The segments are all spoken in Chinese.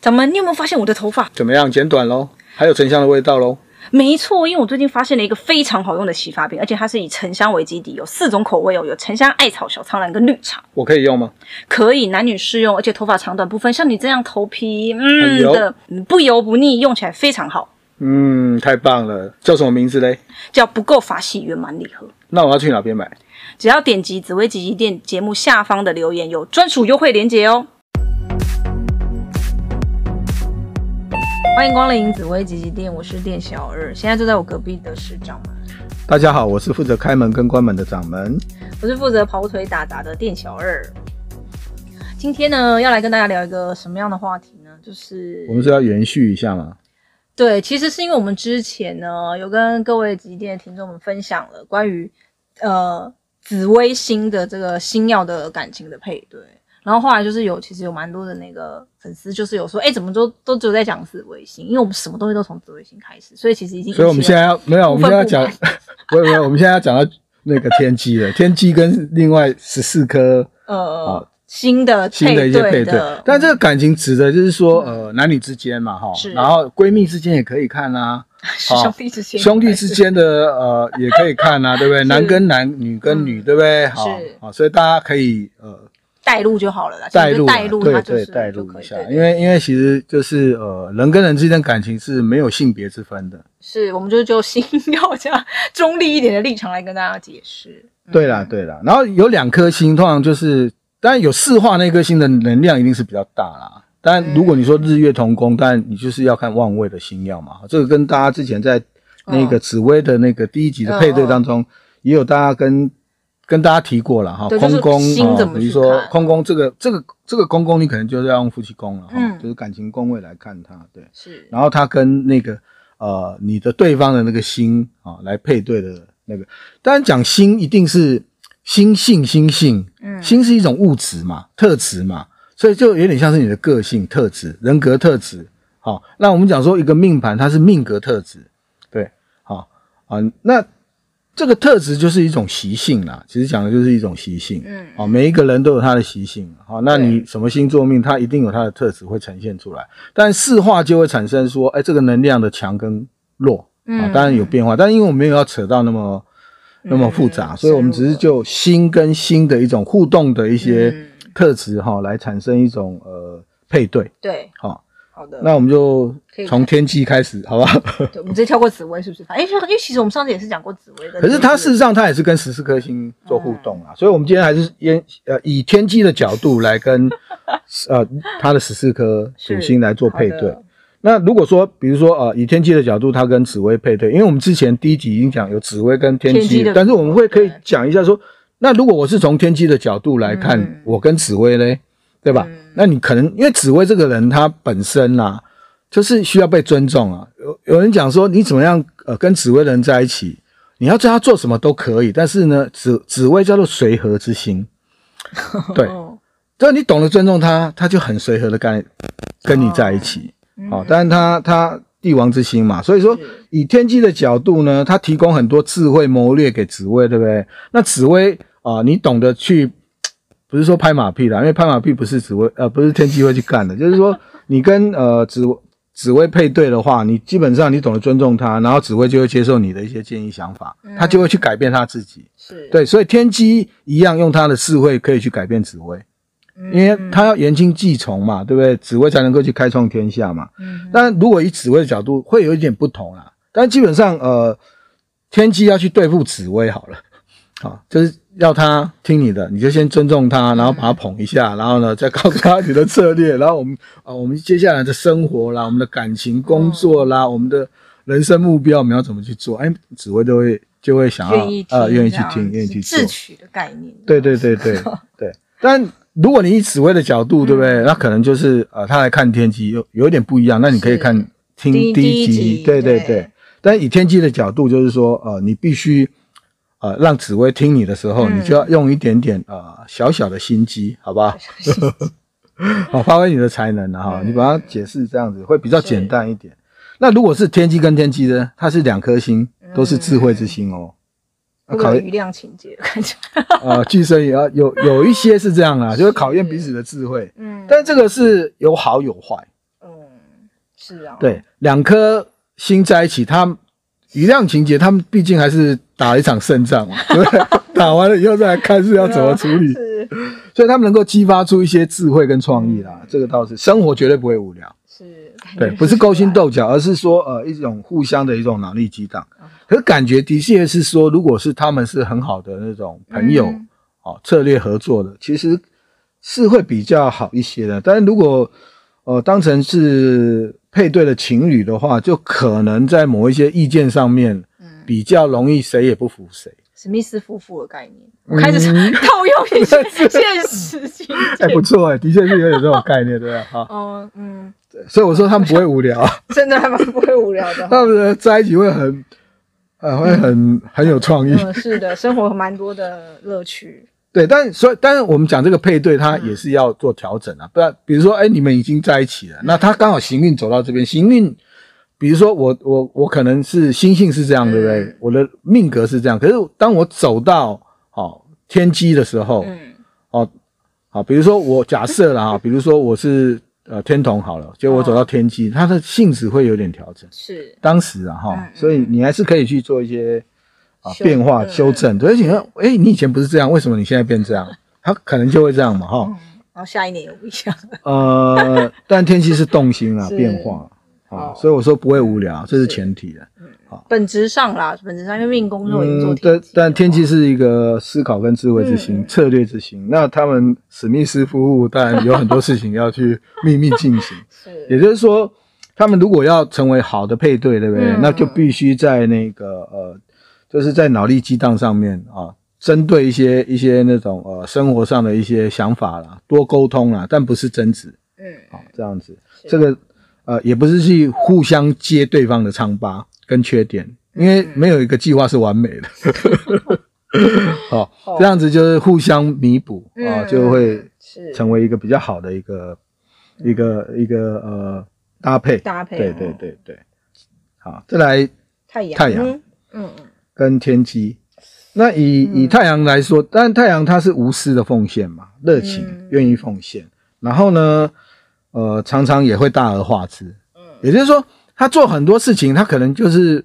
掌门，你有没有发现我的头发怎么样？剪短喽？还有沉香的味道喽？没错，因为我最近发现了一个非常好用的洗发品，而且它是以沉香为基底，有四种口味哦，有沉香、艾草、小苍兰跟绿茶。我可以用吗？可以，男女适用，而且头发长短不分。像你这样头皮嗯的，不油不腻，用起来非常好。嗯，太棒了，叫什么名字嘞？叫不够发洗圆满礼盒。那我要去哪边买？只要点击紫薇吉吉店节目下方的留言，有专属优惠链接哦。欢迎光临紫薇吉吉店，我是店小二，现在坐在我隔壁的是掌门。大家好，我是负责开门跟关门的掌门。我是负责跑腿打杂的店小二。今天呢，要来跟大家聊一个什么样的话题呢？就是我们是要延续一下吗？对，其实是因为我们之前呢，有跟各位吉店的听众们分享了关于呃紫微星的这个星耀的感情的配对。然后后来就是有，其实有蛮多的那个粉丝，就是有说，哎，怎么都都只有在讲紫微星？因为我们什么东西都从紫微星开始，所以其实已经。所以我们现在要没有，我们现在要讲，不没有，我们现在要讲到那个天机了。天机跟另外十四颗 呃新的新的一些配对，但这个感情指的就是说，呃，男女之间嘛，哈，然后闺蜜之间也可以看啊，兄弟之间，兄弟之间的呃也可以看啊，对不对？男跟男，女跟女，对不对？好，好，所以大家可以呃。带入就好了啦，带入，带路，对对，带路一下。因为因为其实就是呃，人跟人之间感情是没有性别之分的。是，我们就就星曜这样中立一点的立场来跟大家解释。对啦，对啦。然后有两颗星，通常就是当然有四化那颗星的能量一定是比较大啦。但如果你说日月同宫，但你就是要看旺位的星耀嘛。这个跟大家之前在那个紫薇的那个第一集的配对当中，也有大家跟。跟大家提过了哈，空宫，比如说空宫这个这个这个宫宫，你可能就是要用夫妻宫了哈，嗯、就是感情宫位来看它，对，是。然后它跟那个呃你的对方的那个心啊来配对的那个，当然讲心一定是心性心性，嗯，星是一种物质嘛，特质嘛，所以就有点像是你的个性特质、人格特质。好，那我们讲说一个命盘，它是命格特质，对，好啊，那。这个特质就是一种习性啦，其实讲的就是一种习性。嗯，好，每一个人都有他的习性。好，那你什么星座命，他一定有他的特质会呈现出来。但四化就会产生说，哎，这个能量的强跟弱啊，当然有变化。但因为我们没有要扯到那么那么复杂，所以我们只是就心跟心的一种互动的一些特质哈，来产生一种呃配对。对，好。好的，那我们就从天机开始，好不好？对，我们直接跳过紫薇，是不是？哎，因为其实我们上次也是讲过紫薇的。可是它事实上它也是跟十四颗星做互动啊，嗯、所以我们今天还是以呃以天机的角度来跟 呃它的十四颗主星来做配对。那如果说，比如说呃以天机的角度，它跟紫薇配对，因为我们之前第一集已经讲有紫薇跟天机，但是我们会可以讲一下说，那如果我是从天机的角度来看，嗯、我跟紫薇嘞？对吧？嗯、那你可能因为紫薇这个人他本身呐、啊，就是需要被尊重啊。有有人讲说，你怎么样呃跟紫薇的人在一起，你要叫他做什么都可以，但是呢，紫紫薇叫做随和之心，对，只要你懂得尊重他，他就很随和的跟跟你在一起。好、哦，但是他他帝王之心嘛，所以说以天机的角度呢，他提供很多智慧谋略给紫薇，对不对？那紫薇啊、呃，你懂得去。不是说拍马屁啦，因为拍马屁不是紫薇呃，不是天机会去干的。就是说，你跟呃紫紫薇配对的话，你基本上你懂得尊重他，然后紫薇就会接受你的一些建议想法，他就会去改变他自己。是对，所以天机一样用他的智慧可以去改变紫薇，因为他要言听计从嘛，对不对？紫薇才能够去开创天下嘛。嗯。但如果以紫薇的角度，会有一点不同啦。但基本上呃，天机要去对付紫薇好了，好就是。要他听你的，你就先尊重他，然后把他捧一下，然后呢，再告诉他你的策略，然后我们啊，我们接下来的生活啦，我们的感情、工作啦，我们的人生目标，我们要怎么去做？哎，紫薇都会就会想要呃，愿意去听，愿意去做。智取的概念。对对对对 对。但如果你以紫薇的角度，对不对？那可能就是呃，他来看天机有有一点不一样。那你可以看听第一集，对对对。但以天机的角度，就是说呃，你必须。呃，让紫薇听你的时候，嗯、你就要用一点点呃小小的心机，好吧好？好，发挥你的才能哈，嗯、你把它解释这样子会比较简单一点。那如果是天机跟天机呢？它是两颗星，都是智慧之星哦。嗯、考验余量情节，看起来啊，巨生也要有有一些是这样啊，就是考验彼此的智慧。嗯，但这个是有好有坏。嗯是啊，对，两颗星在一起，他余量情节，他们毕竟还是打了一场胜仗嘛，对不对？打完了以后再来看是要怎么处理，是，所以他们能够激发出一些智慧跟创意啦，这个倒是生活绝对不会无聊。是，对，不是勾心斗角，而是说呃一种互相的一种脑力激荡。可是感觉的确是说，如果是他们是很好的那种朋友，嗯、哦，策略合作的，其实是会比较好一些的。但是如果呃当成是配对的情侣的话，就可能在某一些意见上面，比较容易谁也不服谁。史密斯夫妇的概念，我开始 套用一些 现实情节。哎、欸，不错哎，的确是有点这种概念，对吧？哈，哦，嗯，所以我说他们不会无聊，真的还蛮不会无聊的。他们在一起会很，呃，会很、嗯、很有创意。嗯，是的，生活蛮多的乐趣。对，但所以，但是我们讲这个配对，它也是要做调整啊。不然，比如说，哎，你们已经在一起了，那他刚好行运走到这边，行运。比如说我我我可能是心性是这样，对不对？我的命格是这样，可是当我走到哦天机的时候，嗯，哦，好，比如说我假设了哈，比如说我是呃天童好了，结果我走到天机，它的性质会有点调整，是。当时啊哈，所以你还是可以去做一些啊变化修正，而且哎，你以前不是这样，为什么你现在变这样？它可能就会这样嘛哈，然后下一年又不一样，呃，但天机是动心啊，变化。啊，所以我说不会无聊，这是前提的。好，本质上啦，本质上因为命宫都已经做天机。但但天气是一个思考跟智慧之星，策略之星。那他们史密斯夫妇当然有很多事情要去秘密进行。是，也就是说，他们如果要成为好的配对，对不对？那就必须在那个呃，就是在脑力激荡上面啊，针对一些一些那种呃生活上的一些想法啦，多沟通啦，但不是争执。嗯，好，这样子，这个。呃，也不是去互相揭对方的疮疤跟缺点，因为没有一个计划是完美的。好，这样子就是互相弥补啊，就会成为一个比较好的一个一个一个呃搭配搭配。对对对对，好，再来太阳太阳，嗯嗯，跟天机。那以以太阳来说，但太阳它是无私的奉献嘛，热情愿意奉献，然后呢？呃，常常也会大而化之，嗯，也就是说，他做很多事情，他可能就是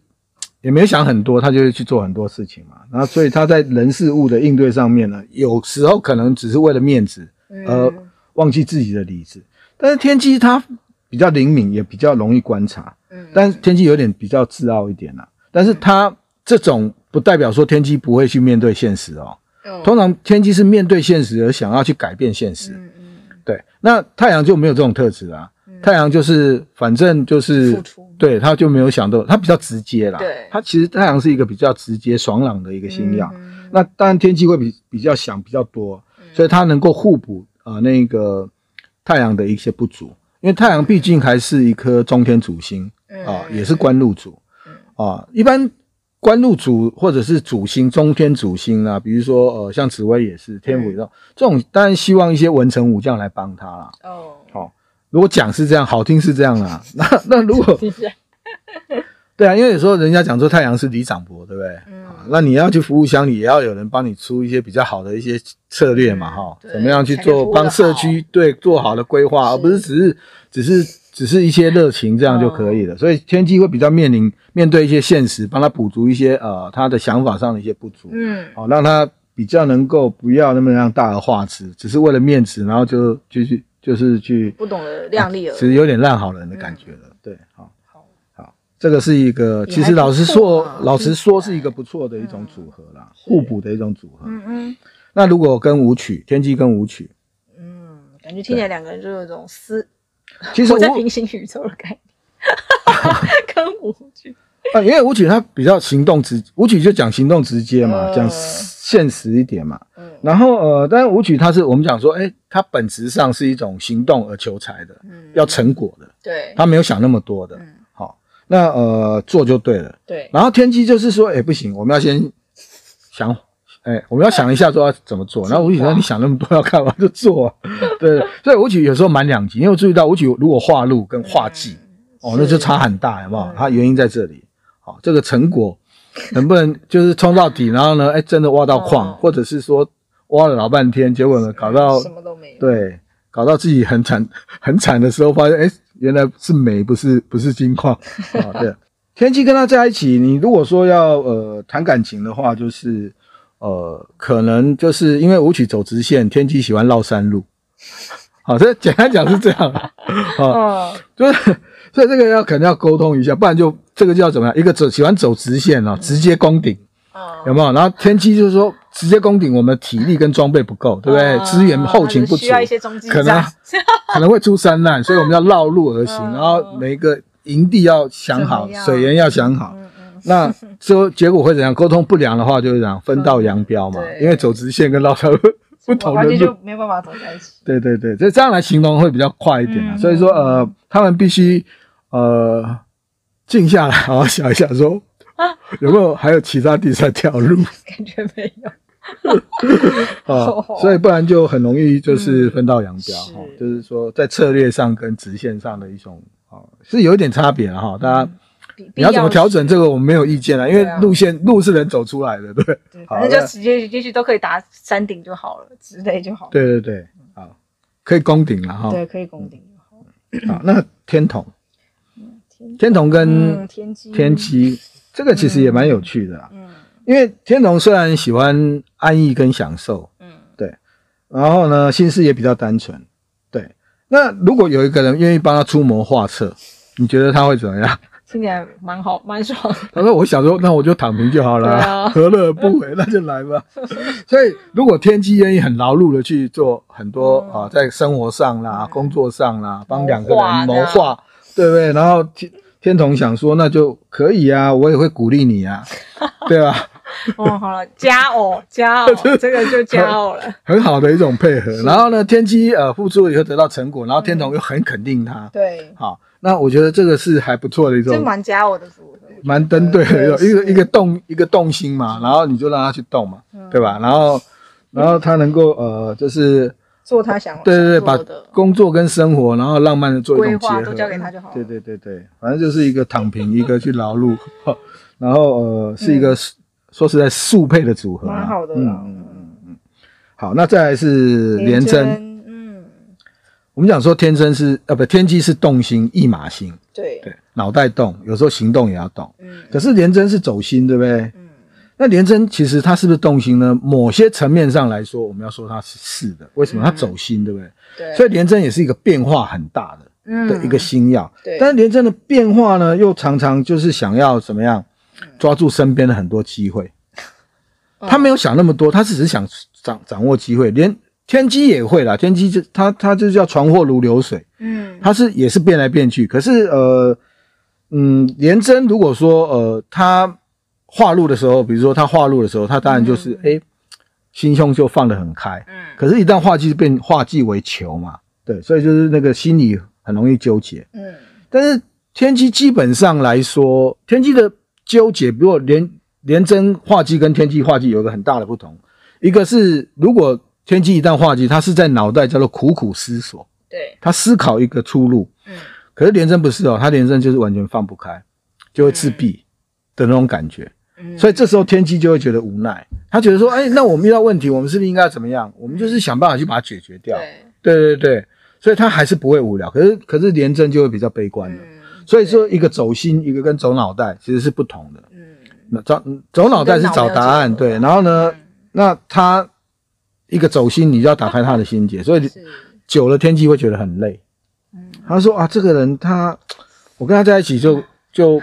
也没有想很多，他就会去做很多事情嘛。然后，所以他在人事物的应对上面呢，有时候可能只是为了面子而忘记自己的理智。但是天机他比较灵敏，也比较容易观察，嗯，但是天机有点比较自傲一点啦。但是他这种不代表说天机不会去面对现实哦。通常天机是面对现实而想要去改变现实。对，那太阳就没有这种特质啊。嗯、太阳就是反正就是，对，他就没有想到，他比较直接啦。对，他其实太阳是一个比较直接、爽朗的一个星曜。嗯、那当然天机会比比较想比较多，嗯、所以它能够互补啊、呃、那个太阳的一些不足，因为太阳毕竟还是一颗中天主星啊，嗯、也是官禄主啊，一般。官禄主或者是主星中天主星啊，比如说呃，像紫薇也是天府这种，这种当然希望一些文臣武将来帮他啦。哦，好，如果讲是这样，好听是这样啦。那那如果 对啊，因为有时候人家讲说太阳是里长伯，对不对？嗯。那你要去服务乡里，也要有人帮你出一些比较好的一些策略嘛，哈，怎么样去做帮社区对做好的规划，而不是只是只是。只是一些热情，这样就可以了。所以天机会比较面临面对一些现实，帮他补足一些呃他的想法上的一些不足，嗯，好让他比较能够不要那么样大而化之，只是为了面子，然后就就去就是去不懂得量力而为，其实有点烂好人的感觉了。对，好，好，好，这个是一个其实老实说，老实说是一个不错的一种组合啦，互补的一种组合。嗯嗯。那如果跟舞曲天机跟舞曲，嗯，感觉听起来两个人就有一种私。其实我在平行宇宙的概念，跟武曲啊，因为武曲它比较行动直，武曲就讲行动直接嘛，讲、呃、现实一点嘛。嗯，然后呃，但是武曲它是我们讲说，哎、欸，它本质上是一种行动而求财的，嗯，要成果的，对，他没有想那么多的，嗯，好，那呃做就对了，对。然后天机就是说，哎、欸，不行，我们要先想。哎、欸，我们要想一下说要怎么做，然后武曲说你想那么多要干嘛就做，啊，对，所以武曲有时候蛮两极，因为我注意到武曲如果化路跟化忌，嗯、哦，那就差很大，好不好？它原因在这里，好，这个成果能不能就是冲到底，然后呢，哎、欸，真的挖到矿，哦、或者是说挖了老半天，结果呢搞到什么都没有，对，搞到自己很惨很惨的时候，发现哎、欸，原来是煤，不是不是金矿啊。对，天机跟他在一起，你如果说要呃谈感情的话，就是呃可能就是因为武曲走直线，天机喜欢绕山路。好，这简单讲是这样啊，啊，就是所以这个要可能要沟通一下，不然就这个叫怎么样？一个走喜欢走直线啊，直接攻顶，有没有？然后天机就是说直接攻顶，我们体力跟装备不够，对不对？资源后勤不足，可能 可能会出山难，所以我们要绕路而行，然后每一个营地要想好，水源要想好。那说结果会怎样？沟通不良的话，就是这样分道扬镳嘛，因为走直线跟绕道路。不同就没有办法走在一起。对对对，这这样来形容会比较快一点啊。嗯、所以说，呃，他们必须呃静下来，好好想一想，说啊，有没有还有其他第三条路？感觉没有。啊，所以不然就很容易就是分道扬镳哈。嗯、就是说，在策略上跟直线上的一种啊，是有一点差别哈。大家。你要怎么调整这个，我们没有意见啊，因为路线路是人走出来的，对。对，反正就直接进去都可以达山顶就好了，之类就好了。对对对，好，可以攻顶了哈。对，可以攻顶就好。好，那天童，天童跟天机，天机这个其实也蛮有趣的啦。嗯。因为天童虽然喜欢安逸跟享受，嗯，对。然后呢，心思也比较单纯，对。那如果有一个人愿意帮他出谋划策，你觉得他会怎么样？听起来蛮好，蛮爽。他说：“我想说，那我就躺平就好了，啊、何乐而不为？那就来吧。”所以，如果天机愿意很劳碌的去做很多、嗯、啊，在生活上啦、嗯、工作上啦，帮两个人谋划，对不对？然后天天童想说，那就可以啊，我也会鼓励你啊，对吧？哦，好了，加偶加偶，这个就加偶了，很好的一种配合。然后呢，天机呃付出了以后得到成果，然后天童又很肯定他，对，好。那我觉得这个是还不错的一种，蛮加我的组合，蛮登对的，一个一个动一个动心嘛，然后你就让他去动嘛，对吧？然后然后他能够呃，就是做他想对对对，把工作跟生活，然后浪漫的做一种结合，都交给他就好。对对对对，反正就是一个躺平，一个去劳碌，然后呃是一个说实在速配的组合，蛮好的。嗯嗯嗯，好，那再来是廉贞。我们讲说天真是呃不天机是动心一马心，对对，脑袋动，有时候行动也要动。嗯，可是廉贞是走心，对不对？嗯，那廉贞其实它是不是动心呢？某些层面上来说，我们要说它是是的。为什么？它走心，对不对？对。所以廉贞也是一个变化很大的的一个星曜。对。但是廉贞的变化呢，又常常就是想要怎么样抓住身边的很多机会。他没有想那么多，他只是想掌掌握机会。连。天机也会啦，天机就他他就叫船货如流水，嗯，他是也是变来变去。可是呃，嗯，廉贞如果说呃他化禄的时候，比如说他化禄的时候，他当然就是哎、嗯欸、心胸就放得很开，嗯。可是，一旦化忌就变化忌为囚嘛，对，所以就是那个心里很容易纠结，嗯。但是天机基本上来说，天机的纠结，如果廉廉贞化忌跟天机化忌有一个很大的不同，一个是如果。天机一旦化忌，他是在脑袋叫做苦苦思索，对，他思考一个出路。嗯，可是廉贞不是哦，他廉贞就是完全放不开，就会自闭的那种感觉。嗯，所以这时候天机就会觉得无奈，他觉得说，哎、欸，那我们遇到问题，我们是不是应该怎么样？我们就是想办法去把它解决掉。对，对对对，所以他还是不会无聊。可是可是廉贞就会比较悲观的。所以说，一个走心，一个跟走脑袋其实是不同的。嗯，那走走脑袋是找答案，对，然后呢，那他。一个走心，你就要打开他的心结，所以久了天气会觉得很累。嗯，他说啊，这个人他，我跟他在一起就就，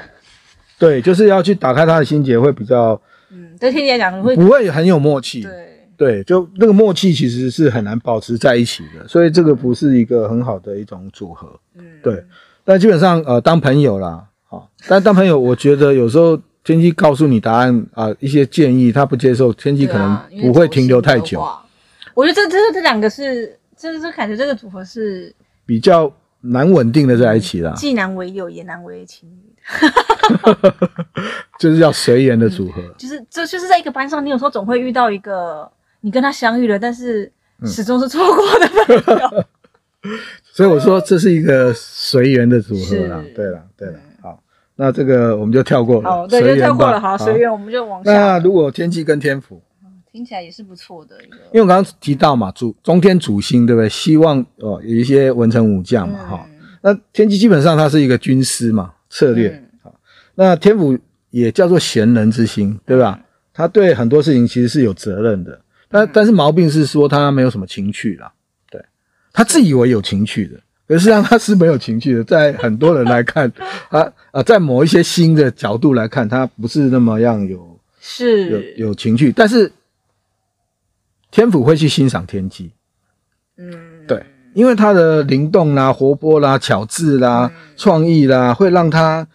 对，就是要去打开他的心结，会比较，嗯，对天气来讲会不会很有默契？对对，就那个默契其实是很难保持在一起的，所以这个不是一个很好的一种组合。嗯，对，但基本上呃当朋友啦，好，但当朋友，我觉得有时候天机告诉你答案啊，一些建议他不接受，天机可能不会停留太久。我觉得这这这两个是，这这感觉这个组合是比较难稳定的在一起啦，既难为友也难为情 就是要随缘的组合。就是这就是在一个班上，你有时候总会遇到一个你跟他相遇了，但是始终是错过的朋友。所以我说这是一个随缘的组合啦。对了，对了，好，那这个我们就跳过了。好，对，就跳过了。好，随缘，我们就往下。那如果天气跟天府？听起来也是不错的一个，因为我刚刚提到嘛，主中天主星对不对？希望哦有一些文臣武将嘛哈，那天机基本上它是一个军师嘛，策略。那天府也叫做贤人之星，对吧？他对很多事情其实是有责任的，但但是毛病是说他没有什么情趣啦，对，他自以为有情趣的。可是实际上他是没有情趣的，在很多人来看，啊啊，在某一些新的角度来看，他不是那么样有是有有情趣，但是天府会去欣赏天机，嗯，对，因为他的灵动啦、活泼啦、巧智啦、创意啦，会让他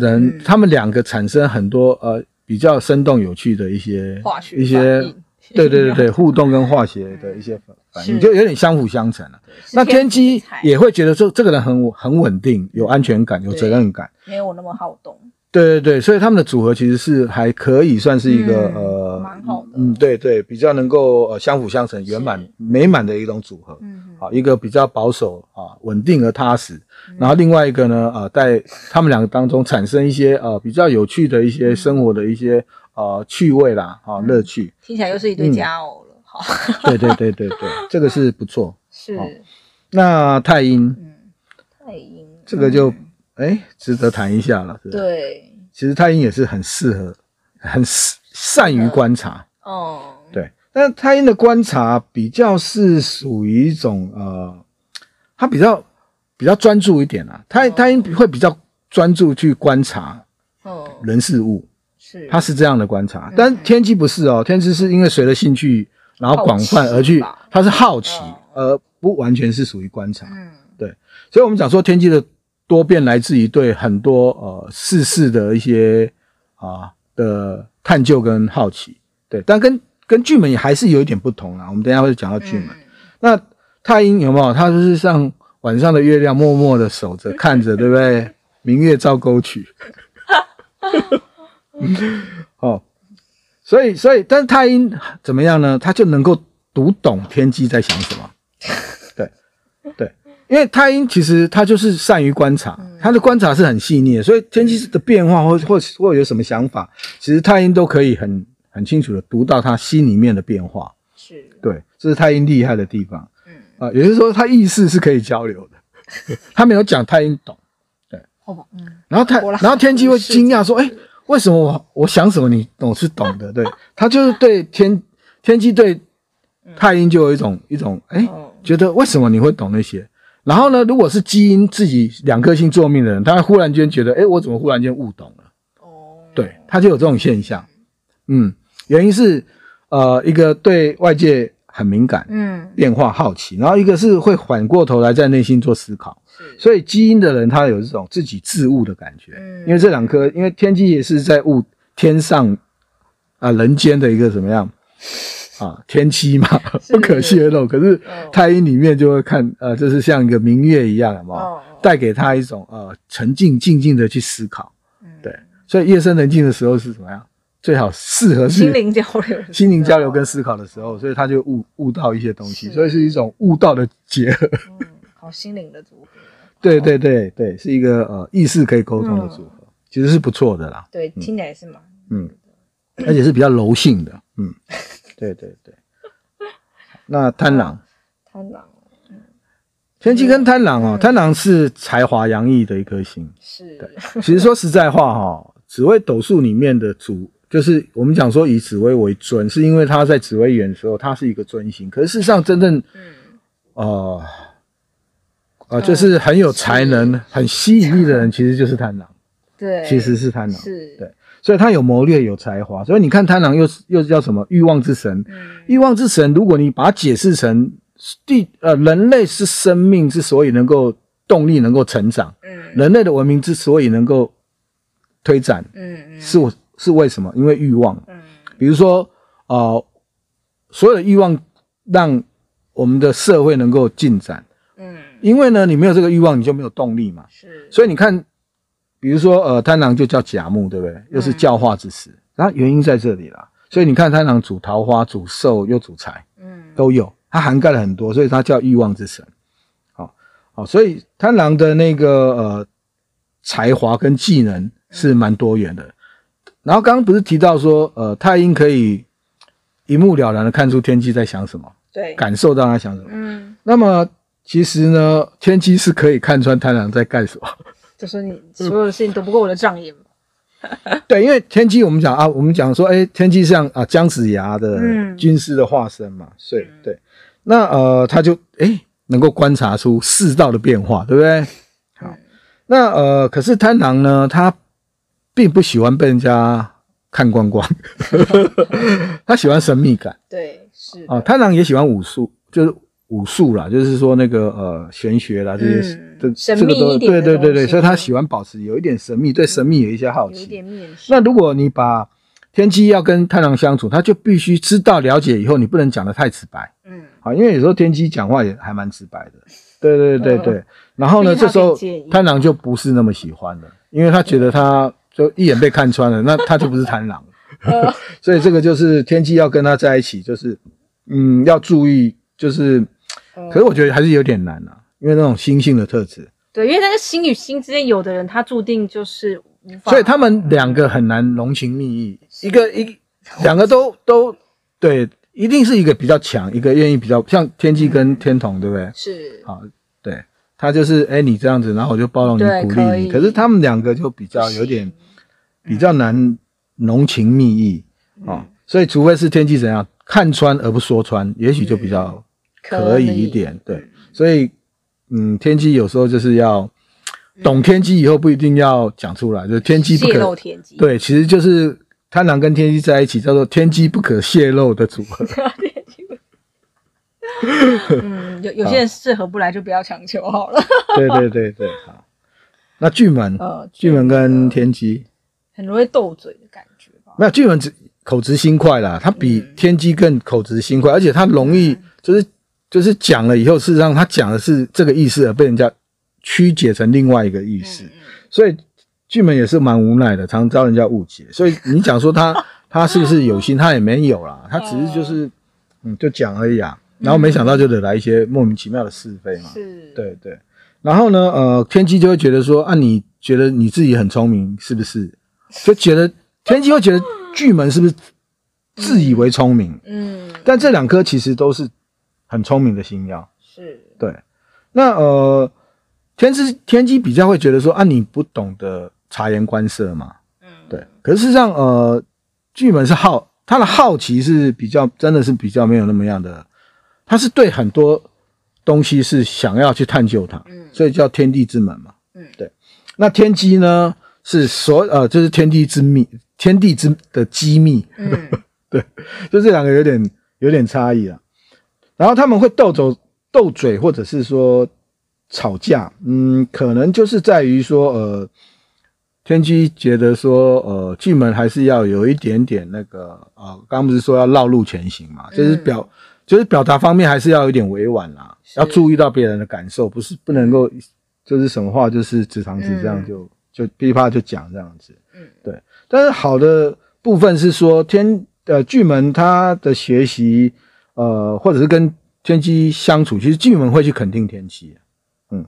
人他们两个产生很多呃比较生动有趣的一些一些。对对对对，互动跟化学的一些反应，就有点相辅相成了。那天机也会觉得说，这个人很很稳定，有安全感，有责任感，没有我那么好动。对对对，所以他们的组合其实是还可以算是一个呃，蛮好的。嗯，对对，比较能够呃相辅相成、圆满美满的一种组合。嗯，好，一个比较保守啊，稳定而踏实。然后另外一个呢，呃，在他们两个当中产生一些呃比较有趣的一些生活的一些。呃，趣味啦，啊，乐趣，听起来又是一对佳偶了，好，对对对对对，这个是不错，是。那太阴，嗯，太阴，这个就哎，值得谈一下了，对。其实太阴也是很适合，很善于观察，哦，对。但太阴的观察比较是属于一种呃，他比较比较专注一点啊，太太阴会比较专注去观察，哦，人事物。是，他是这样的观察，但天机不是哦，天机是因为随着兴趣，然后广泛而去，他是好奇，而不完全是属于观察。嗯，对，所以我们讲说天机的多变来自于对很多呃世事的一些啊的探究跟好奇。对，但跟跟巨门也还是有一点不同啊。我们等一下会讲到巨门。那太阴有没有？他就是像晚上的月亮，默默的守着 看着，对不对？明月照沟渠。哦，所以所以，但是太阴怎么样呢？他就能够读懂天机在想什么。对 对，因为太阴其实他就是善于观察，他的观察是很细腻的，所以天气的变化或或或有什么想法，其实太阴都可以很很清楚的读到他心里面的变化。是，对，这是太阴厉害的地方。嗯啊，也就是说，他意识是可以交流的。他没有讲太阴懂，对，嗯，然后太然后天机会惊讶说，哎。为什么我我想什么你总是懂的？对，他就是对天天机对太阴就有一种一种哎、欸，觉得为什么你会懂那些？然后呢，如果是基因自己两颗星作命的人，他会忽然间觉得哎、欸，我怎么忽然间悟懂了？哦，对，他就有这种现象。嗯，原因是呃一个对外界很敏感，嗯，变化好奇，然后一个是会反过头来在内心做思考。所以基因的人，他有这种自己自悟的感觉，嗯，因为这两颗，因为天机也是在悟天上啊人间的一个怎么样啊天机嘛，不可泄露。可是太阴里面就会看，呃，就是像一个明月一样嘛，带给他一种呃沉静静静的去思考，对。所以夜深人静的时候是怎么样？最好适合是心灵交流，心灵交流跟思考的时候，所以他就悟悟到一些东西，所以是一种悟道的结合。好心灵的组合，对对对对，是一个呃意识可以沟通的组合，其实是不错的啦。对，听起来是嘛，嗯，而且是比较柔性的，嗯，对对对。那贪狼，贪狼，嗯，天机跟贪狼哦，贪狼是才华洋溢的一颗星，是。对，其实说实在话哈，紫薇斗数里面的主，就是我们讲说以紫薇为尊，是因为他在紫薇园的时候，他是一个尊星，可是事实上真正，嗯，哦。啊，就是很有才能、嗯、很吸引力的人，其实就是贪狼。对，其实是贪狼。是，对，所以他有谋略、有才华。所以你看贪狼又是又是叫什么？欲望之神。嗯，欲望之神，如果你把它解释成地呃，人类是生命之所以能够动力能够成长，嗯，人类的文明之所以能够推展，嗯嗯，是是为什么？因为欲望。嗯，比如说啊、呃，所有的欲望让我们的社会能够进展。因为呢，你没有这个欲望，你就没有动力嘛。是，所以你看，比如说，呃，贪狼就叫甲木，对不对？又是教化之时，然后原因在这里啦。所以你看，贪狼主桃花，主寿又主财，嗯，都有，它涵盖了很多，所以它叫欲望之神。好，好，所以贪狼的那个呃才华跟技能是蛮多元的。然后刚刚不是提到说，呃，太阴可以一目了然的看出天机在想什么，对，感受到他想什么。嗯，那么。其实呢，天机是可以看穿贪狼在干什么，就是你所有的事情都不过我的障眼。对，因为天机我们讲啊，我们讲说，哎，天机像啊姜子牙的军师的化身嘛，所以对，那呃他就哎能够观察出世道的变化，对不对？好，那呃可是贪狼呢，他并不喜欢被人家看光光，他喜欢神秘感。对，是啊，贪狼也喜欢武术，就是。武术啦，就是说那个呃玄学啦，这些这、嗯、神秘一点对对对对，所以他喜欢保持有一点神秘，对神秘有一些好奇。有一点面。那如果你把天机要跟太郎相处，他就必须知道了解以后，你不能讲的太直白。嗯，好，因为有时候天机讲话也还蛮直白的。对对对对。呃、然后呢，这时候贪狼就不是那么喜欢了，因为他觉得他就一眼被看穿了，那他就不是贪狼。呃、所以这个就是天机要跟他在一起，就是嗯要注意，就是。可是我觉得还是有点难啊，因为那种心性的特质。对，因为那个心与心之间，有的人他注定就是无法。所以他们两个很难浓情蜜意，一个一两个都都对，一定是一个比较强，一个愿意比较像天机跟天童，对不对？是。好，对，他就是哎，你这样子，然后我就包容你，鼓励你。可是他们两个就比较有点比较难浓情蜜意啊，所以除非是天机怎样看穿而不说穿，也许就比较。可以一点，对，所以，嗯，天机有时候就是要懂天机，以后不一定要讲出来，就是天机不可泄露天机，对，其实就是贪狼跟天机在一起，叫做天机不可泄露的组合。嗯，有有些人适合不来就不要强求好了。对对对对，好。那巨门，呃，巨门跟天机很容易斗嘴的感觉吧？没有，巨门只口直心快啦，他比天机更口直心快，而且他容易就是。就是讲了以后，事实上他讲的是这个意思，而被人家曲解成另外一个意思，所以巨门也是蛮无奈的，常遭人家误解。所以你讲说他 他是不是有心，他也没有啦，他只是就是嗯就讲而已啊。然后没想到就得来一些莫名其妙的是非嘛。是，对对。然后呢，呃，天机就会觉得说啊，你觉得你自己很聪明是不是？就觉得天机会觉得巨门是不是自以为聪明？嗯，但这两颗其实都是。很聪明的星曜是。对，那呃，天之天机比较会觉得说啊，你不懂得察言观色嘛，嗯，对。可是事实上，呃，巨门是好，他的好奇是比较，真的是比较没有那么样的，他是对很多东西是想要去探究它，嗯，所以叫天地之门嘛，嗯，对。那天机呢，是所呃，就是天地之秘，天地之的机密，嗯，对，就这两个有点有点差异啊。然后他们会斗走斗嘴，或者是说吵架，嗯，可能就是在于说，呃，天机觉得说，呃，巨门还是要有一点点那个，呃，刚刚不是说要绕路前行嘛，就是表，嗯、就是表达方面还是要有一点委婉啦，要注意到别人的感受，不是不能够就是什么话就是直肠子这样就、嗯、就噼啪就讲这样子，嗯，对。但是好的部分是说天呃巨门他的学习。呃，或者是跟天机相处，其实巨门会去肯定天机，嗯，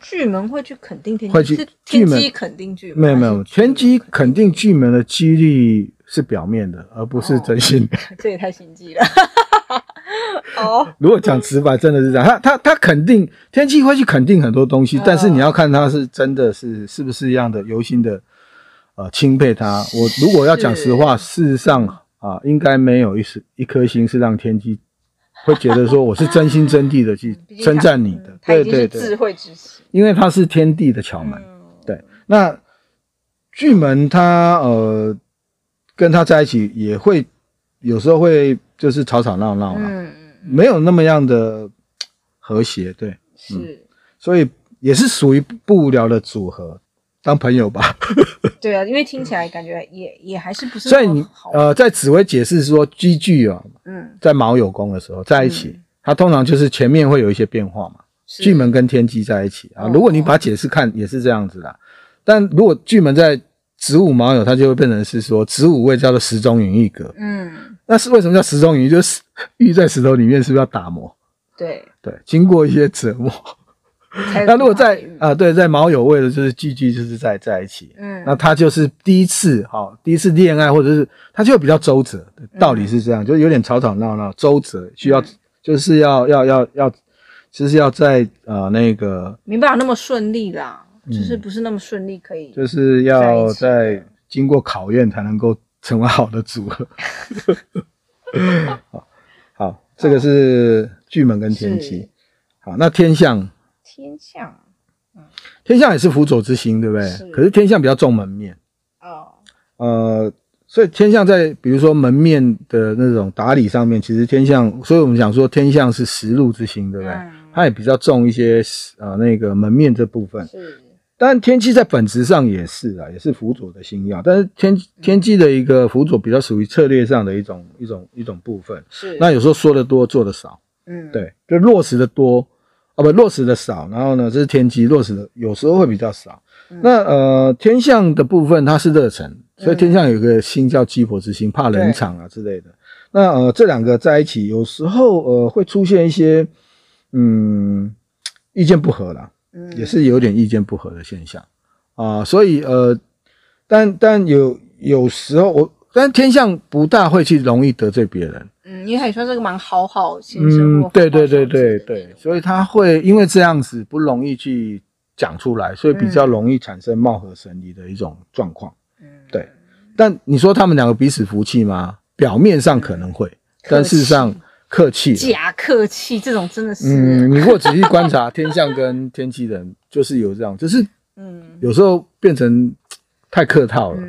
巨门会去肯定天机，会去天机肯定巨门，没有没有，天机肯定巨门的几率是表面的，而不是真心的。哦、这也太心机了。哦，如果讲直白，真的是这样，他他他肯定天机会去肯定很多东西，但是你要看他是真的是是不是一样的由心的，呃，钦佩他。我如果要讲实话，事实上。啊，应该没有一丝一颗心是让天机会觉得说我是真心真意的去 称赞你的，对对对，智慧之心，因为他是天地的桥门，对。那巨门他呃跟他在一起也会有时候会就是吵吵闹闹啦，没有那么样的和谐，对，是，所以也是属于不无聊的组合。当朋友吧，对啊，因为听起来感觉也也还是不是。所以你呃，在紫微解释说机巨啊，嗯，在卯酉宫的时候在一起，嗯、它通常就是前面会有一些变化嘛。巨门跟天机在一起啊，如果你把解释看也是这样子的。哦、但如果巨门在子午卯酉，它就会变成是说子午位叫做石中云一格。嗯，那是为什么叫石中云？就是玉在石头里面，是不是要打磨？对对，经过一些折磨。那如果在啊，对，在卯酉位的，就是聚聚，就是在在一起。嗯，那他就是第一次，哈，第一次恋爱，或者是他就会比较周折，道理是这样，就有点吵吵闹闹，周折，需要就是要要要要就是要在呃那个没办法那么顺利啦，嗯、就是不是那么顺利可以，就是要在经过考验才能够成为好的组合。好，好，这个是巨门跟天机。好，那天相，天象，嗯，天象也是辅佐之星，对不对？是。可是天象比较重门面。哦。呃，所以天象在比如说门面的那种打理上面，其实天象，所以我们讲说天象是食禄之星，对不对？嗯。它也比较重一些，呃，那个门面这部分。是。但天机在本质上也是啊，也是辅佐的星曜。但是天天机的一个辅佐比较属于策略上的一种一种一种部分。是。那有时候说的多，做的少。嗯。对，就落实的多。啊，不，落实的少，然后呢，这是天机落实的，有时候会比较少。嗯、那呃，天象的部分它是热忱，所以天象有个星叫鸡婆之星，怕冷场啊之类的。那呃，这两个在一起，有时候呃会出现一些嗯意见不合啦，嗯，也是有点意见不合的现象啊、呃。所以呃，但但有有时候我，但天象不大会去容易得罪别人。嗯，因为他也算是个蛮好好先生。嗯，对对对对对，所以他会因为这样子不容易去讲出来，所以比较容易产生貌合神离的一种状况。嗯，对。但你说他们两个彼此服气吗？表面上可能会，但事实上客气，假客气，这种真的是。嗯，你如果仔细观察天象跟天机人，就是有这样，就是嗯，有时候变成太客套了，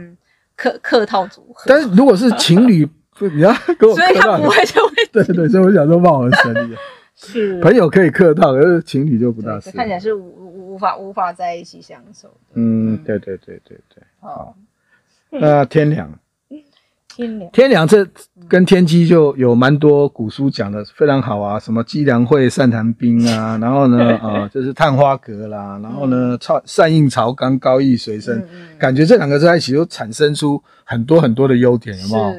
客客套组合。但是如果是情侣。你要跟我客套，所以他不会就会对对，所以我想说貌合神离。是朋友可以客套，可是情侣就不大是。看起来是无无无法无法在一起相守的。嗯，对对对对对。好，那天梁，天良，天良这跟天机就有蛮多古书讲的非常好啊，什么机良会善谈兵啊，然后呢，啊，就是探花阁啦，然后呢，善善应朝纲，高义随身，感觉这两个在一起就产生出很多很多的优点，有没有？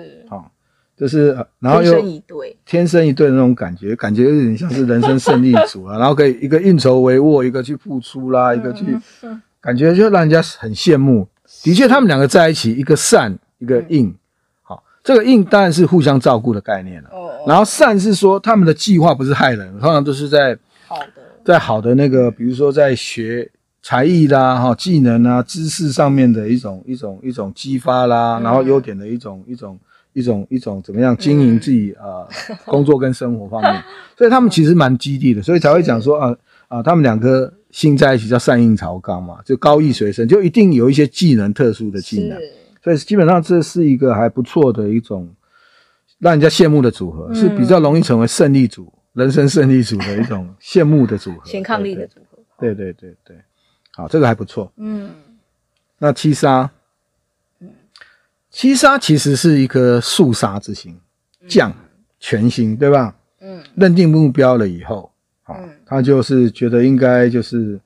就是，然后又天生一对，天生一对的那种感觉，感觉有点像是人生胜利组啊。然后可以一个运筹帷幄，一个去付出啦，一个去，感觉就让人家很羡慕。的确，他们两个在一起，一个善，一个应。好，这个应当然是互相照顾的概念了。然后善是说他们的计划不是害人，通常都是在好的，在好的那个，比如说在学才艺啦、哈技能啊、知识上面的一种一种一种激发啦，然后优点的一种一种。一种一种怎么样经营自己啊、嗯。呃、工作跟生活方面，所以他们其实蛮基地的，所以才会讲说啊啊，他们两个心在一起叫善应朝纲嘛，就高义随身，就一定有一些技能特殊的技能，是所以基本上这是一个还不错的一种让人家羡慕的组合，嗯、是比较容易成为胜利组、人生胜利组的一种 羡慕的组合，先抗力的组合。对对对对，好，这个还不错。嗯，那七杀。七杀其实是一颗肃杀之星，将全星，对吧？嗯，认定目标了以后，啊，他就是觉得应该就是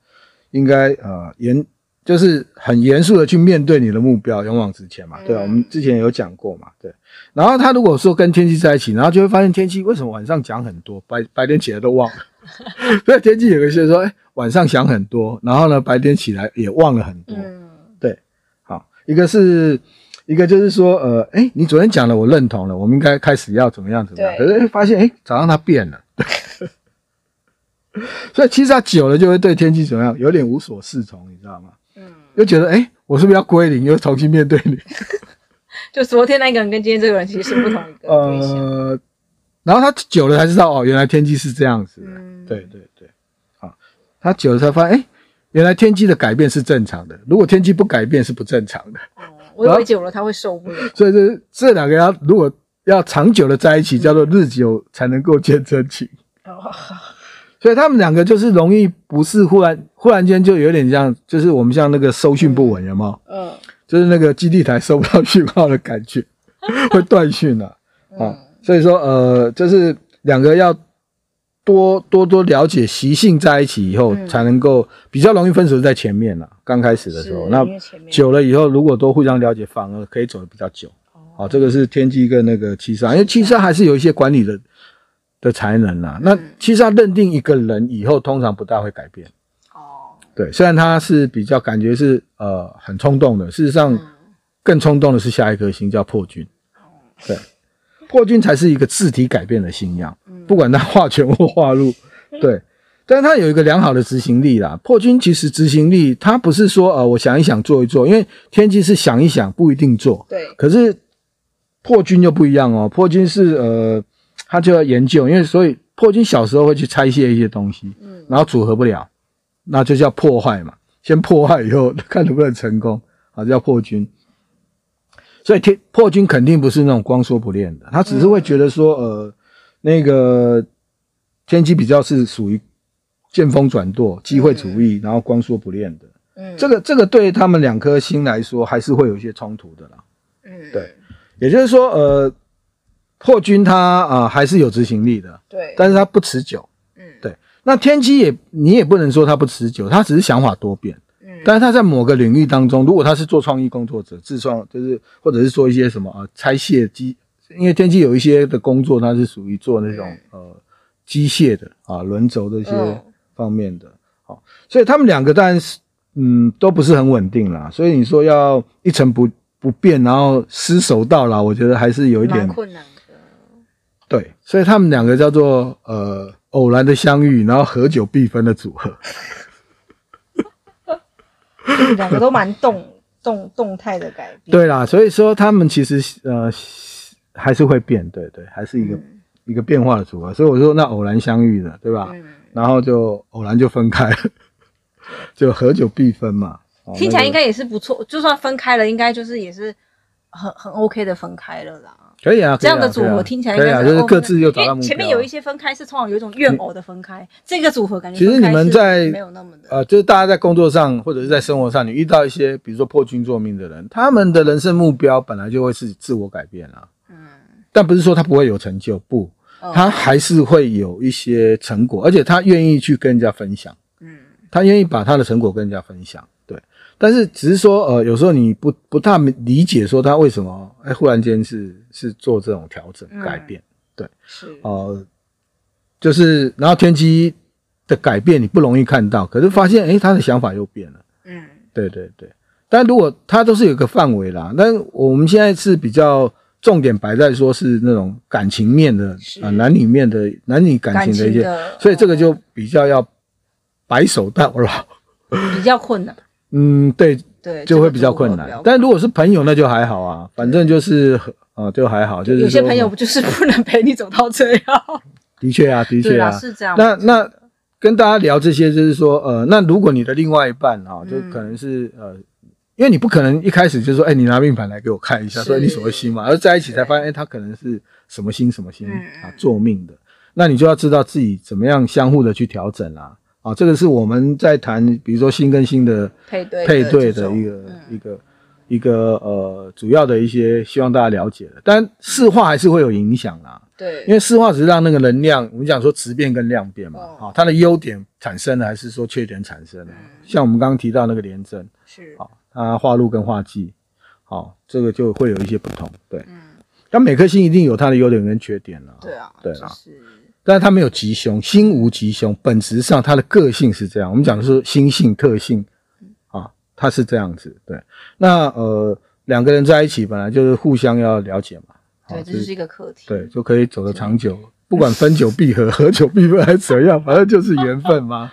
应该呃严，就是很严肃的去面对你的目标，勇往直前嘛，对吧？我们之前有讲过嘛，对。然后他如果说跟天气在一起，然后就会发现天气为什么晚上讲很多，白白天起来都忘了。所以天气有一些说，哎，晚上想很多，然后呢，白天起来也忘了很多。嗯，对，好，一个是。一个就是说，呃，诶，你昨天讲了，我认同了，我们应该开始要怎么样怎么样？对可是发现，诶，早上它变了，所以其实他久了就会对天气怎么样，有点无所适从，你知道吗？嗯，又觉得，诶，我是不是要归零，又重新面对你？就昨天那个人跟今天这个人其实是不同一个 对象。呃，然后他久了才知道，哦，原来天机是这样子的。嗯，对对他久了才发现，诶，原来天机的改变是正常的，如果天机不改变是不正常的。哦我以为久了他会受不了，所以这这两个要如果要长久的在一起，嗯、叫做日久才能够见真情。哦，所以他们两个就是容易不是忽然忽然间就有点像，就是我们像那个收讯不稳，有没有？嗯，就是那个基地台收不到讯号的感觉，会断讯了啊。所以说呃，就是两个要。多多多了解习性在一起以后，嗯、才能够比较容易分手在前面了。刚开始的时候，那久了以后，如果都互相了解，反而可以走得比较久。哦，好，这个是天机跟那个七杀，因为七杀还是有一些管理的的才能啦。那其实他认定一个人以后，通常不大会改变。哦，对，虽然他是比较感觉是呃很冲动的，事实上更冲动的是下一颗星叫破军。对。破军才是一个字体改变的星曜，不管他化权或化禄，对，但是它有一个良好的执行力啦。破军其实执行力，他不是说呃我想一想做一做，因为天机是想一想不一定做。对。可是破军就不一样哦，破军是呃他就要研究，因为所以破军小时候会去拆卸一些东西，嗯，然后组合不了，那就叫破坏嘛。先破坏以后看能不能成功，啊，叫破军。所以天破军肯定不是那种光说不练的，他只是会觉得说呃那个天机比较是属于。见风转舵，机会主义，然后光说不练的，嗯，这个这个对他们两颗星来说还是会有一些冲突的啦，嗯，对，也就是说，呃，破军他啊、呃、还是有执行力的，对，但是他不持久，嗯，对，那天机也你也不能说他不持久，他只是想法多变，嗯，但是他在某个领域当中，如果他是做创意工作者，自创就是或者是做一些什么啊拆卸机，因为天机有一些的工作，他是属于做那种呃机械的啊轮轴的一些。嗯。方面的，好，所以他们两个当然是，嗯，都不是很稳定啦。所以你说要一成不不变，然后厮守到老，我觉得还是有一点困难的。对，所以他们两个叫做呃偶然的相遇，然后合久必分的组合。两个都蛮动动动态的改变。对啦，所以说他们其实呃还是会变，对对，还是一个、嗯、一个变化的组合。所以我说那偶然相遇的，对吧？嗯然后就偶然就分开了，就合久必分嘛。听起来应该也是不错，就算分开了，应该就是也是很很 OK 的分开了啦。可以啊，这样的组合听起来应该是 OK 的，就是各自又找到目标。前面有一些分开是通常有一种怨偶的分开，这个组合感觉其实你们在没有那么的呃，就是大家在工作上或者是在生活上，你遇到一些比如说破军作命的人，他们的人生目标本来就会是自我改变啊。嗯，但不是说他不会有成就，不。他还是会有一些成果，而且他愿意去跟人家分享。嗯，他愿意把他的成果跟人家分享。对，但是只是说，呃，有时候你不不太理解，说他为什么哎，忽然间是是做这种调整改变。对，是呃，就是然后天机的改变你不容易看到，可是发现哎，他的想法又变了。嗯，对对对。但如果他都是有个范围啦，但我们现在是比较。重点摆在说是那种感情面的啊、呃，男女面的男女感情的一些，所以这个就比较要白首到老，比较困难。嗯，对对，就会比较困难。这个、但如果是朋友，那就还好啊，反正就是啊、呃，就还好。就是有些朋友不就是不能陪你走到最后。的确啊，的确啊，是这样。那那跟大家聊这些，就是说呃，那如果你的另外一半啊，就可能是、嗯、呃。因为你不可能一开始就说，哎、欸，你拿命盘来给我看一下，说你什么星嘛，而在一起才发现，哎、欸，他可能是什么星什么星啊，做命的，那你就要知道自己怎么样相互的去调整啊，啊，这个是我们在谈，比如说新跟新的配对配对的一个一个一个呃主要的一些希望大家了解的，但四化还是会有影响啦，对，因为四化只是让那个能量，我们讲说质变跟量变嘛，啊，它的优点产生了还是说缺点产生了，像我们刚刚提到那个廉贞是。啊。它化路跟化忌，好，这个就会有一些不同，对，嗯，但每颗星一定有它的优点跟缺点了，对啊，对啊，是，但是它没有吉凶，心无吉凶，本质上它的个性是这样，我们讲的是心性特性，啊，它是这样子，对，那呃，两个人在一起本来就是互相要了解嘛，对，这是一个课题，对，就可以走得长久，不管分久必合，合久必分还是怎样，反正就是缘分嘛，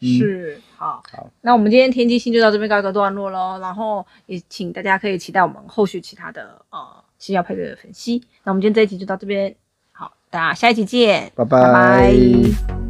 是。好，好，那我们今天天机星就到这边告一个段落喽。然后也请大家可以期待我们后续其他的呃星曜配对的分析。那我们今天这一集就到这边，好，大家下一集见，拜拜。拜拜。